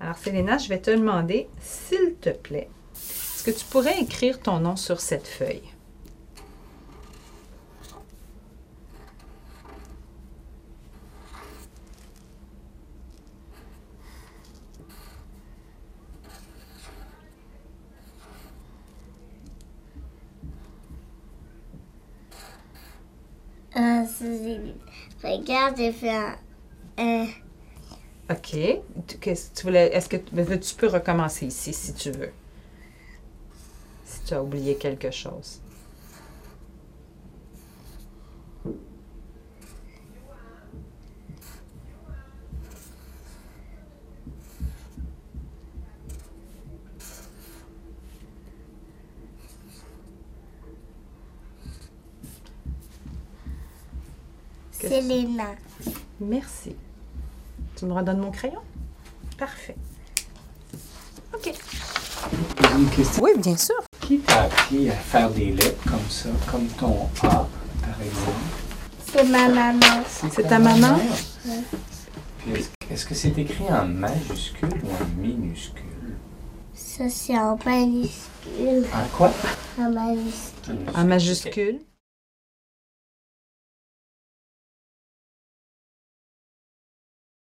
Alors, Selena, je vais te demander, s'il te plaît, est-ce que tu pourrais écrire ton nom sur cette feuille? Euh, regarde, j'ai fait un- OK. Tu- Qu'est-ce que tu voulais. Est-ce que tu peux recommencer ici si tu veux? Si tu as oublié quelque chose. Selena. Merci. Tu me redonnes mon crayon? Parfait. OK. Une question. Oui, bien sûr. Qui t'a appris à faire des lettres comme ça, comme ton A, par exemple? C'est ma maman. C'est ta maman? Puis est-ce, est-ce que c'est écrit en majuscule ou en minuscule? Ça, c'est en majuscule. En quoi? En majuscule. En majuscule.